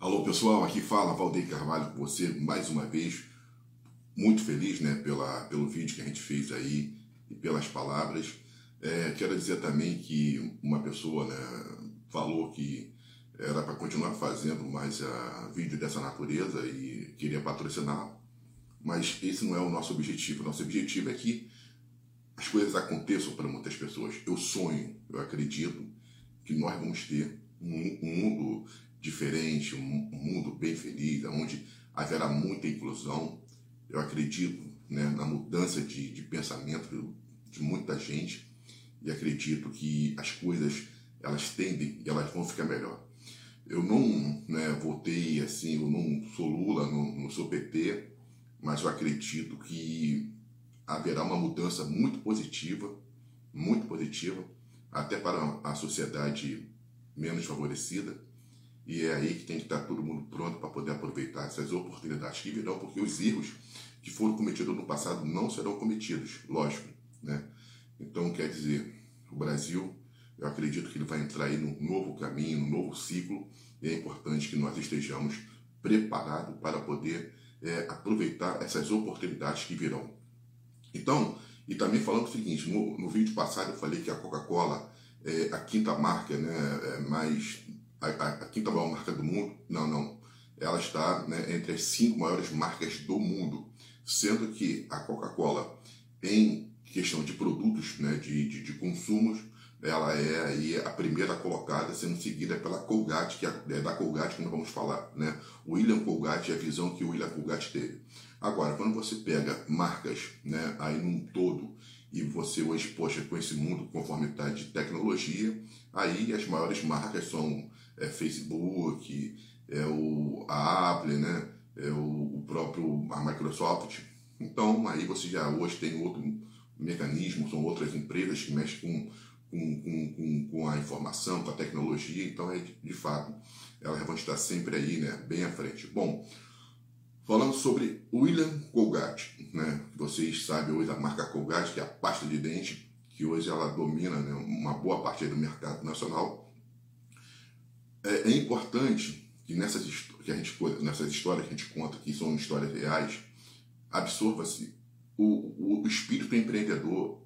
Alô pessoal, aqui fala Valdeir Carvalho com você mais uma vez. Muito feliz né, pela, pelo vídeo que a gente fez aí e pelas palavras. É, quero dizer também que uma pessoa né, falou que era para continuar fazendo mais uh, vídeo dessa natureza e queria patrocinar, mas esse não é o nosso objetivo. Nosso objetivo é que as coisas aconteçam para muitas pessoas. Eu sonho, eu acredito que nós vamos ter um mundo diferente, um, mundo bem feliz, onde haverá muita inclusão. Eu acredito né, na mudança de, de pensamento de muita gente e acredito que as coisas elas tendem e elas vão ficar melhor. Eu não né, votei assim, eu não sou Lula, não, não sou PT, mas eu acredito que haverá uma mudança muito positiva, muito positiva, até para a sociedade menos favorecida e é aí que tem que estar todo mundo pronto para poder aproveitar essas oportunidades que virão, porque os erros que foram cometidos no passado não serão cometidos, lógico. Né? Então, quer dizer, o Brasil, eu acredito que ele vai entrar aí num novo caminho, num novo ciclo, e é importante que nós estejamos preparados para poder é, aproveitar essas oportunidades que virão. Então, e também falando o seguinte, no, no vídeo passado eu falei que a Coca-Cola é a quinta marca né, é mais a, a, a quinta maior marca do mundo, não, não. Ela está né, entre as cinco maiores marcas do mundo, sendo que a Coca-Cola, em questão de produtos, né, de, de, de, consumos, ela é aí a primeira colocada, sendo seguida pela Colgate, que é, é da Colgate que nós vamos falar, né? William Colgate é a visão que o William Colgate teve. Agora, quando você pega marcas, né, aí num todo, e você hoje, poxa, com esse mundo conformidade de tecnologia, aí as maiores marcas são é, Facebook, é o, a Apple, né? é o, o próprio a Microsoft. Então aí você já hoje tem outro mecanismo, são outras empresas que mexem com, com, com, com, a informação, com a tecnologia, então é de, de fato elas vão estar sempre aí, né, bem à frente. Bom, falando sobre William Colgate, né, vocês sabem hoje a marca Colgate, que é a pasta de dente, que hoje ela domina né, uma boa parte do mercado nacional, é, é importante que nessas, que a gente, nessas histórias que a gente conta, que são histórias reais, absorva-se o, o espírito empreendedor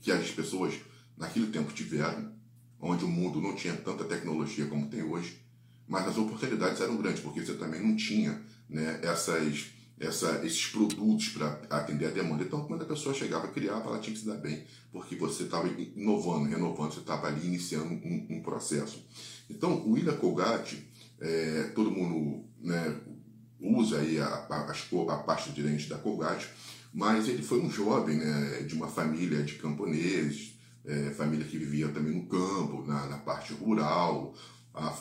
que as pessoas naquele tempo tiveram, onde o mundo não tinha tanta tecnologia como tem hoje, mas as oportunidades eram grandes, porque você também não tinha né, essas, essa, esses produtos para atender a demanda. Então, quando a pessoa chegava, criava, ela tinha que se dar bem, porque você estava inovando, renovando, você estava ali iniciando um, um processo. Então, o William Colgate, é, todo mundo né, usa aí a, a, a pasta de dente da Colgate, mas ele foi um jovem né, de uma família de camponeses, é, família que vivia também no campo, na, na parte rural,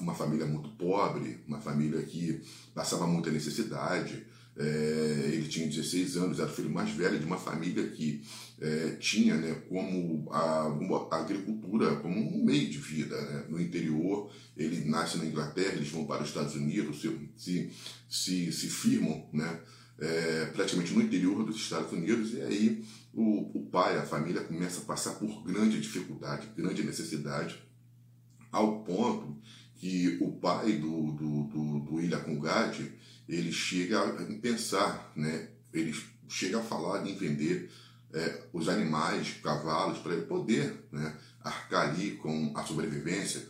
uma família muito pobre, uma família que passava muita necessidade. É, ele tinha 16 anos, era o filho mais velho de uma família que é, tinha né, como a, a, agricultura como um meio de vida. Né? No interior, ele nasce na Inglaterra, eles vão para os Estados Unidos, se, se, se, se firmam né, é, praticamente no interior dos Estados Unidos, e aí o, o pai, a família começa a passar por grande dificuldade, grande necessidade, ao ponto que o pai do, do, do, do Ilha Congade, ele chega a pensar, né? ele chega a falar em vender é, os animais, cavalos, para ele poder né, arcar ali com a sobrevivência,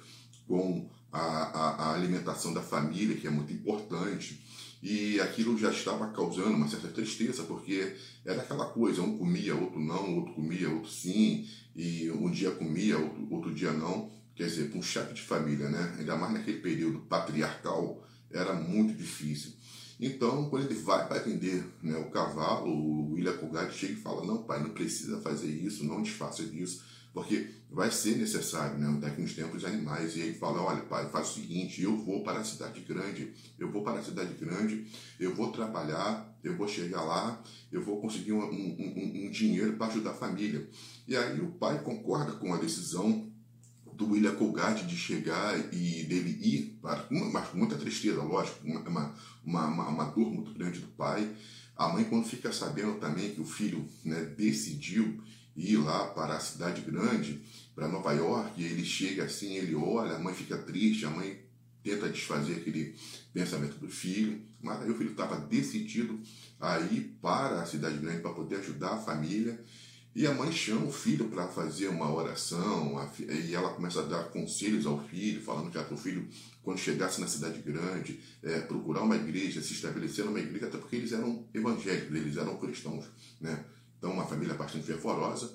com a, a, a, alimentação da família, que é muito importante. E aquilo já estava causando uma certa tristeza, porque era aquela coisa, um comia, outro não, outro comia, outro sim, e um dia comia, outro, outro dia não. Quer dizer, com um chefe de família, né? ainda mais naquele período patriarcal, era muito difícil. Então, quando ele vai para vender né, o cavalo, o William Colgate chega e fala: Não, pai, não precisa fazer isso, não desfaça disso, porque vai ser necessário, né, daqui uns tempos, animais. E ele fala: Olha, pai, faz o seguinte: eu vou para a cidade grande, eu vou para a cidade grande, eu vou trabalhar, eu vou chegar lá, eu vou conseguir um, um, um, um dinheiro para ajudar a família. E aí o pai concorda com a decisão do William Colgate de chegar e dele ir, para, mas muita tristeza, lógico, uma, uma, uma, uma, dor muito grande do pai. A mãe, quando fica sabendo também que o filho né, decidiu ir lá para a cidade grande, para Nova York, ele chega assim, ele olha, a mãe fica triste, a mãe tenta desfazer aquele pensamento do filho, mas aí o filho estava decidido a ir para a cidade grande para poder ajudar a família. E a mãe chama o filho para fazer uma oração, e ela começa a dar conselhos ao filho, falando que para o filho, quando chegasse na cidade grande, é, procurar uma igreja, se estabelecer numa igreja, até porque eles eram evangélicos, eles eram cristãos. Né? Então, uma família bastante fervorosa.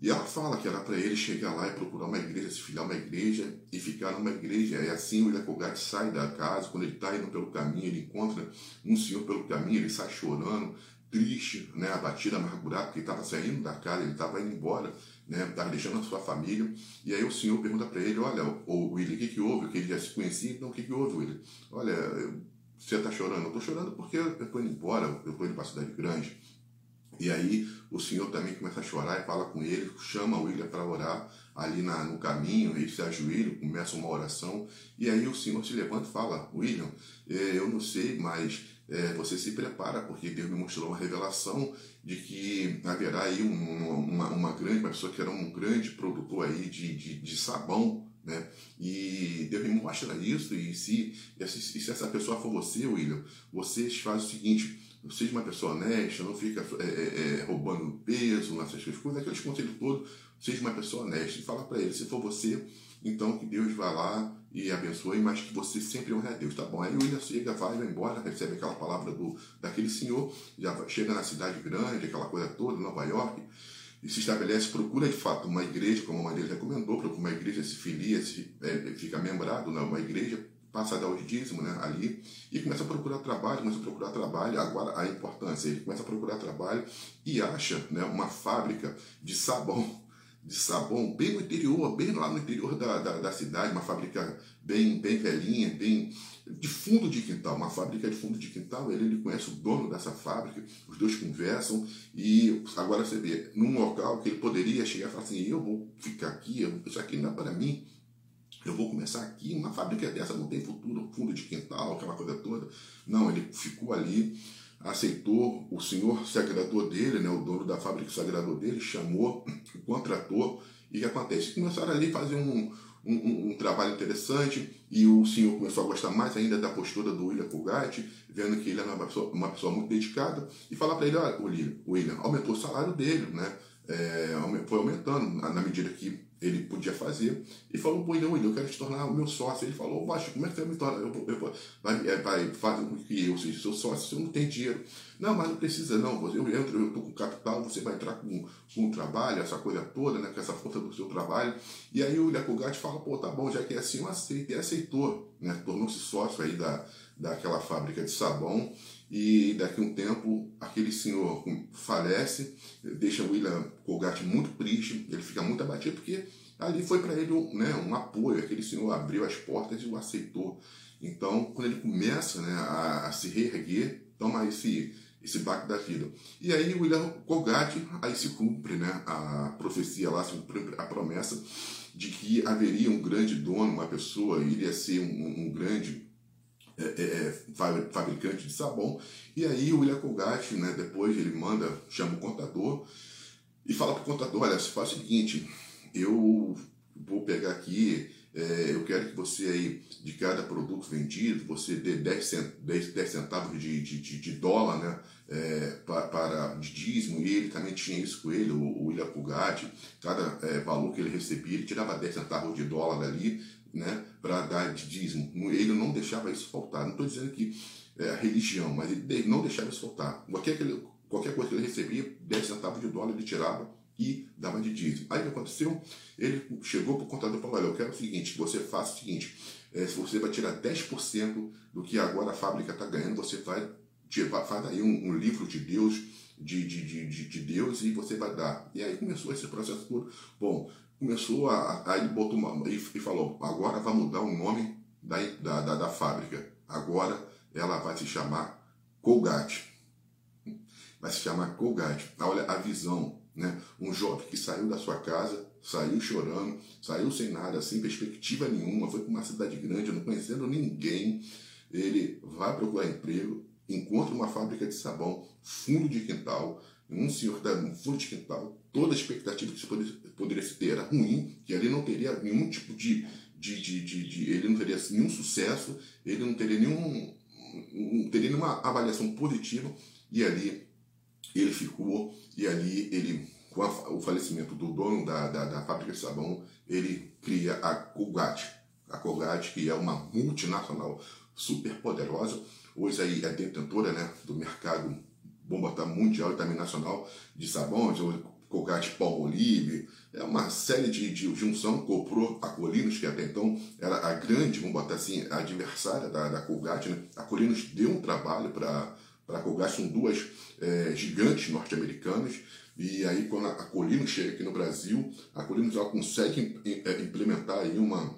E ela fala que era para ele chegar lá e procurar uma igreja, se filiar uma igreja e ficar numa igreja. E assim o Ilha sai da casa, quando ele está indo pelo caminho, ele encontra um senhor pelo caminho, ele sai chorando, triste, né, abatido, amargurado, porque ele estava saindo da casa, ele estava indo embora, né, estava deixando a sua família. E aí o senhor pergunta para ele: Olha, o William, o que, que houve? Que ele já se conhecia, então o que, que houve, William? Olha, você está chorando? Eu estou chorando porque eu estou indo embora, eu estou indo para a cidade grande. E aí o senhor também começa a chorar e fala com ele, chama o William para orar ali na, no caminho, ele se ajoelha, começa uma oração, e aí o senhor se levanta e fala, William, eh, eu não sei, mas é, você se prepara, porque Deus me mostrou uma revelação de que haverá aí uma, uma, uma grande, uma pessoa que era um grande produtor aí de, de, de sabão, né? E Deus me mostra isso, e se, e se essa pessoa for você, William, você faz o seguinte, seja uma pessoa honesta, não fica é, é, é roubando peso, essas coisas, aqueles conselhos todos, seja uma pessoa honesta. E fala para ele, se for você, então que Deus vá lá e abençoe, mas que você sempre honre a Deus, tá bom? Aí o William chega, vai, vai embora, recebe aquela palavra do, daquele senhor, já chega na cidade grande, aquela coisa toda, Nova York, e se estabelece, procura de fato uma igreja, como a dele recomendou, procura uma igreja, se filia, se, é, fica membrado numa igreja, passa a dar o dízimo né, ali, e começa a procurar trabalho, começa a procurar trabalho, agora a importância, ele começa a procurar trabalho e acha né, uma fábrica de sabão de sabão bem no interior, bem lá no interior da, da, da, cidade, uma fábrica bem, bem velhinha, bem de fundo de quintal, uma fábrica de fundo de quintal. Ele, ele conhece o dono dessa fábrica, os dois conversam e agora você vê, num local que ele poderia chegar e falar assim: eu vou ficar aqui, isso aqui não é para mim. Eu vou começar aqui, uma fábrica dessa não tem futuro, fundo de quintal, aquela coisa toda. Não, ele ficou ali aceitou, o senhor se dele, né, o dono da fábrica se dele, chamou, contratou, e o que acontece? Começaram ali a fazer um, um, um, trabalho interessante e o senhor começou a gostar mais ainda da postura do William Colgate, vendo que ele era uma pessoa, uma pessoa muito dedicada, e falar para ele, olha, William, William, aumentou o salário dele, né? É, foi aumentando na medida que ele podia fazer, e falou, pô, não, eu quero te tornar o meu sócio. Ele falou, Baixo, como é que você vai me tornar? Eu, eu, vai, é, vai fazer com que eu seja seu sócio eu não tenho dinheiro? Não, mas não precisa não, eu entro, eu estou com capital, você vai entrar com, com o trabalho, essa coisa toda, né, com essa força do seu trabalho. E aí o Ilhacogatti fala, pô, tá bom, já que é assim, eu aceito. E aceitou, né, tornou-se sócio aí da, daquela fábrica de sabão, e daqui a um tempo aquele senhor falece, deixa William Colgate muito triste, ele fica muito abatido porque ali foi para ele um, né, um apoio, aquele senhor abriu as portas e o aceitou. Então, quando ele começa né, a, a se reerguer, toma esse, esse baque da vida. E aí William Colgate, aí se cumpre né, a profecia lá, se cumpre a promessa de que haveria um grande dono, uma pessoa, iria ser um, um grande é, é, é fabricante de sabão. E aí o William Colgate, né, depois ele manda, chama o contador e fala para o contador, olha, se faz o seguinte, eu vou pegar aqui, é, eu quero que você aí, de cada produto vendido, você dê 10, 10, 10 centavos de, de, de, dólar, né, é, para, para de dízimo, e ele também tinha isso com ele, o, o William Colgate, cada é, valor que ele recebia, ele tirava 10 centavos de dólar dali, né, para dar de dízimo. Ele não deixava isso faltar. Não estou dizendo que é a religião, mas ele não deixava isso faltar. Qualquer, qualquer coisa que ele recebia, 10 centavos de dólar ele tirava e dava de dízimo. Aí o que aconteceu? Ele chegou para o contador e falou: Olha, eu quero o seguinte, você faça o seguinte, é, se você vai tirar 10% do que agora a fábrica está ganhando, você vai, faz aí um, um livro de Deus, de, de, de, de, Deus e você vai dar. E aí começou esse processo todo. Bom, começou a. Aí botou uma, e falou: agora vai mudar o nome da, da, da, da fábrica. Agora ela vai se chamar Colgate. Vai se chamar Colgate. Olha a visão, né? Um jovem que saiu da sua casa, saiu chorando, saiu sem nada, sem perspectiva nenhuma, foi para uma cidade grande, não conhecendo ninguém. Ele vai procurar emprego, encontra uma fábrica de sabão, fundo de quintal, um senhor da um fundo de quintal, toda a expectativa que se poderia, poderia se ter era ruim, que ali não teria nenhum tipo de, de, de, de, de, ele não teria nenhum sucesso, ele não teria nenhum não teria nenhuma avaliação positiva e ali ele ficou e ali ele com a, o falecimento do dono da, da, da, fábrica de sabão ele cria a Colgate. A Colgate que é uma multinacional super poderosa hoje aí é detentora né, do mercado vamos botar mundial e também nacional de sabão Colgate Palmolive, é uma série de, de junção, comprou a Colinos, que até então era a grande, vamos botar assim, adversária da, da Colgate, né? A Colinos deu um trabalho para a Colgate, são duas é, gigantes norte-americanas, e aí quando a Colinos chega aqui no Brasil, a Colinos consegue é, implementar aí uma,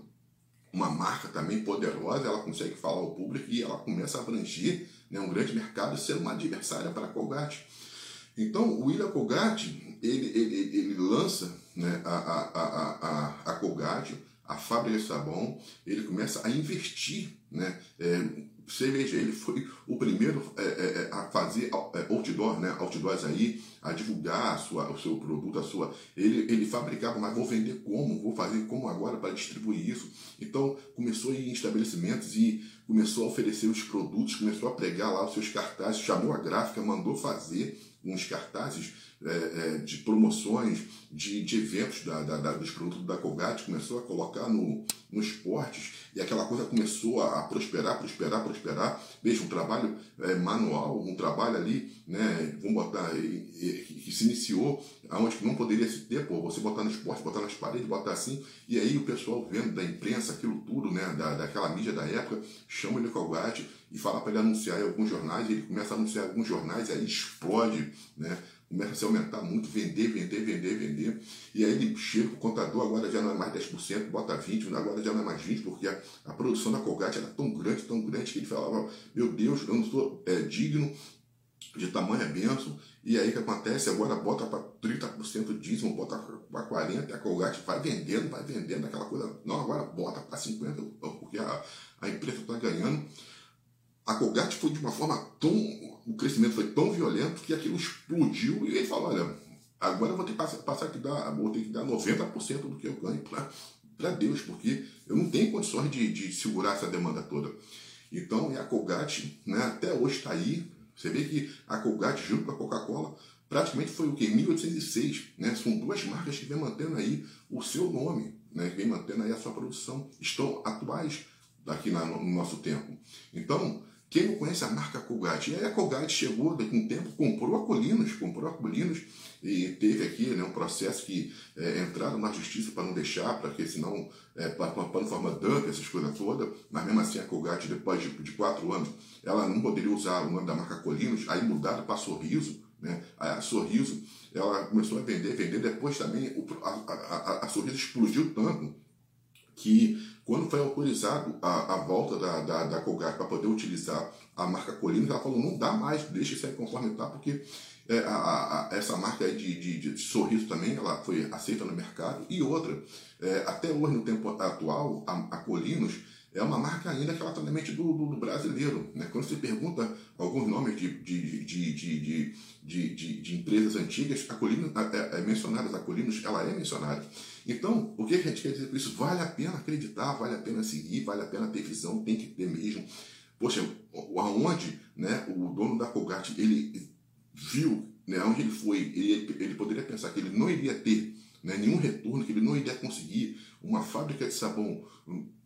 uma marca também poderosa, ela consegue falar ao público e ela começa a abranger né, um grande mercado ser uma adversária para a Colgate. Então, o William Colgate, ele, ele, ele lança né, a, a, a, a, Colgate, a fábrica de sabão, ele começa a investir, né? É, você veja, ele foi o primeiro é, é, é a fazer é, outdoor, né? Outdoors aí, a divulgar a sua, o seu produto, a sua. Ele, ele fabricava, mas vou vender como? Vou fazer como agora para distribuir isso? Então começou em estabelecimentos e começou a oferecer os produtos, começou a pregar lá os seus cartazes, chamou a gráfica, mandou fazer uns cartazes é, é, de promoções, de, de eventos da, da, da, dos produtos da Colgate, começou a colocar no, no esportes e aquela coisa começou a, prosperar, prosperar, prosperar. Veja, um trabalho é, manual, um trabalho ali, né, vamos botar, que se iniciou aonde não poderia se ter, pô, você botar no esporte, botar nas paredes, botar assim, e aí o pessoal vendo da imprensa aquilo tudo, né, da, daquela mídia da época, chama ele Colgate e fala para ele anunciar em alguns jornais, ele começa a anunciar em alguns jornais, aí explode, né, começa a se aumentar muito, vender, vender, vender, vender. E aí ele chega, o contador agora já não é mais 10%, bota 20%, agora já não é mais 20%, porque a, a produção da Colgate era tão grande, tão grande, que ele falava, meu Deus, eu não sou é, digno de tamanha benção. E aí o que acontece? Agora bota para 30% de dízimo, bota para 40%, e a Colgate vai vendendo, vai vendendo aquela coisa. Não, agora bota para 50%, porque a, a empresa está ganhando. A Colgate foi de uma forma tão o crescimento foi tão violento que aquilo explodiu e ele falou, olha, agora eu vou ter que passar, que dar, vou ter que dar 90% do que eu ganho para Deus, porque eu não tenho condições de, de segurar essa demanda toda. Então, a Colgate, né, até hoje está aí. Você vê que a Colgate, junto com a Coca-Cola, praticamente foi o que? Em 1806. Né? São duas marcas que vem mantendo aí o seu nome, né? vem mantendo aí a sua produção. Estão atuais aqui no nosso tempo. Então, quem não conhece a marca Colgate? E aí a Colgate chegou, daqui um tempo, comprou a Colinos, comprou a Colinos e teve aqui né, um processo que é, entraram na justiça para não deixar, porque senão, é, para não formar dump, essas coisas todas, mas mesmo assim a Colgate, depois de, de, quatro anos, ela não poderia usar o nome da marca Colinos, aí mudaram para Sorriso, né? a Sorriso, ela começou a vender, vender, depois também a, a, a, a Sorriso explodiu tanto que quando foi autorizado a, a volta da, da, da Colgate para poder utilizar a marca Colinos, ela falou, não dá mais, deixa isso aí conforme está, porque é, a, a, essa marca de, de, de, sorriso também ela foi aceita no mercado. E outra, é, até hoje, no tempo atual, a, a Colinos é uma marca ainda que ela está na mente do, do, do, brasileiro. Né? Quando você pergunta alguns nomes de, de, de, de, de, de, de empresas antigas, a Colinos é, é mencionada, a Colinos ela é mencionada. Então, o que a gente quer dizer com isso? Vale a pena acreditar, vale a pena seguir, vale a pena ter visão, tem que ter mesmo. Poxa, aonde né, o dono da Colgate, ele viu, né, onde ele foi, ele, ele poderia pensar que ele não iria ter né, nenhum retorno, que ele não iria conseguir uma fábrica de sabão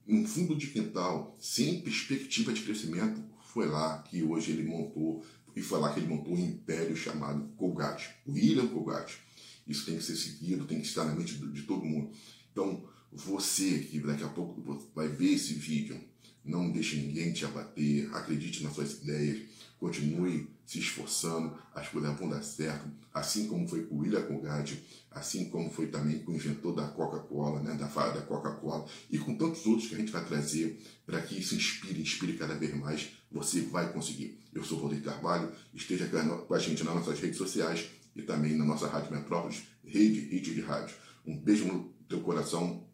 um fundo de quintal sem perspectiva de crescimento, foi lá que hoje ele montou, e foi lá que ele montou um império chamado Colgate, William Colgate. Isso tem que ser seguido, tem que estar na mente de todo mundo. Então, você que daqui a pouco vai ver esse vídeo, não deixe ninguém te abater, acredite nas suas ideias, continue se esforçando, as coisas vão dar certo, assim como foi com o William Colgate, assim como foi também com o inventor da Coca-Cola, né, da da Coca-Cola, e com tantos outros que a gente vai trazer para que isso inspire, inspire cada vez mais, você vai conseguir. Eu sou o Rodrigo Carvalho, esteja com a gente nas nossas redes sociais e também na nossa Rádio Metrópolis, Rede Hit de Rádio. Um beijo no teu coração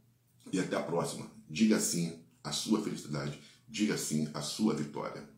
e até a próxima. Diga sim à sua felicidade, diga sim à sua vitória.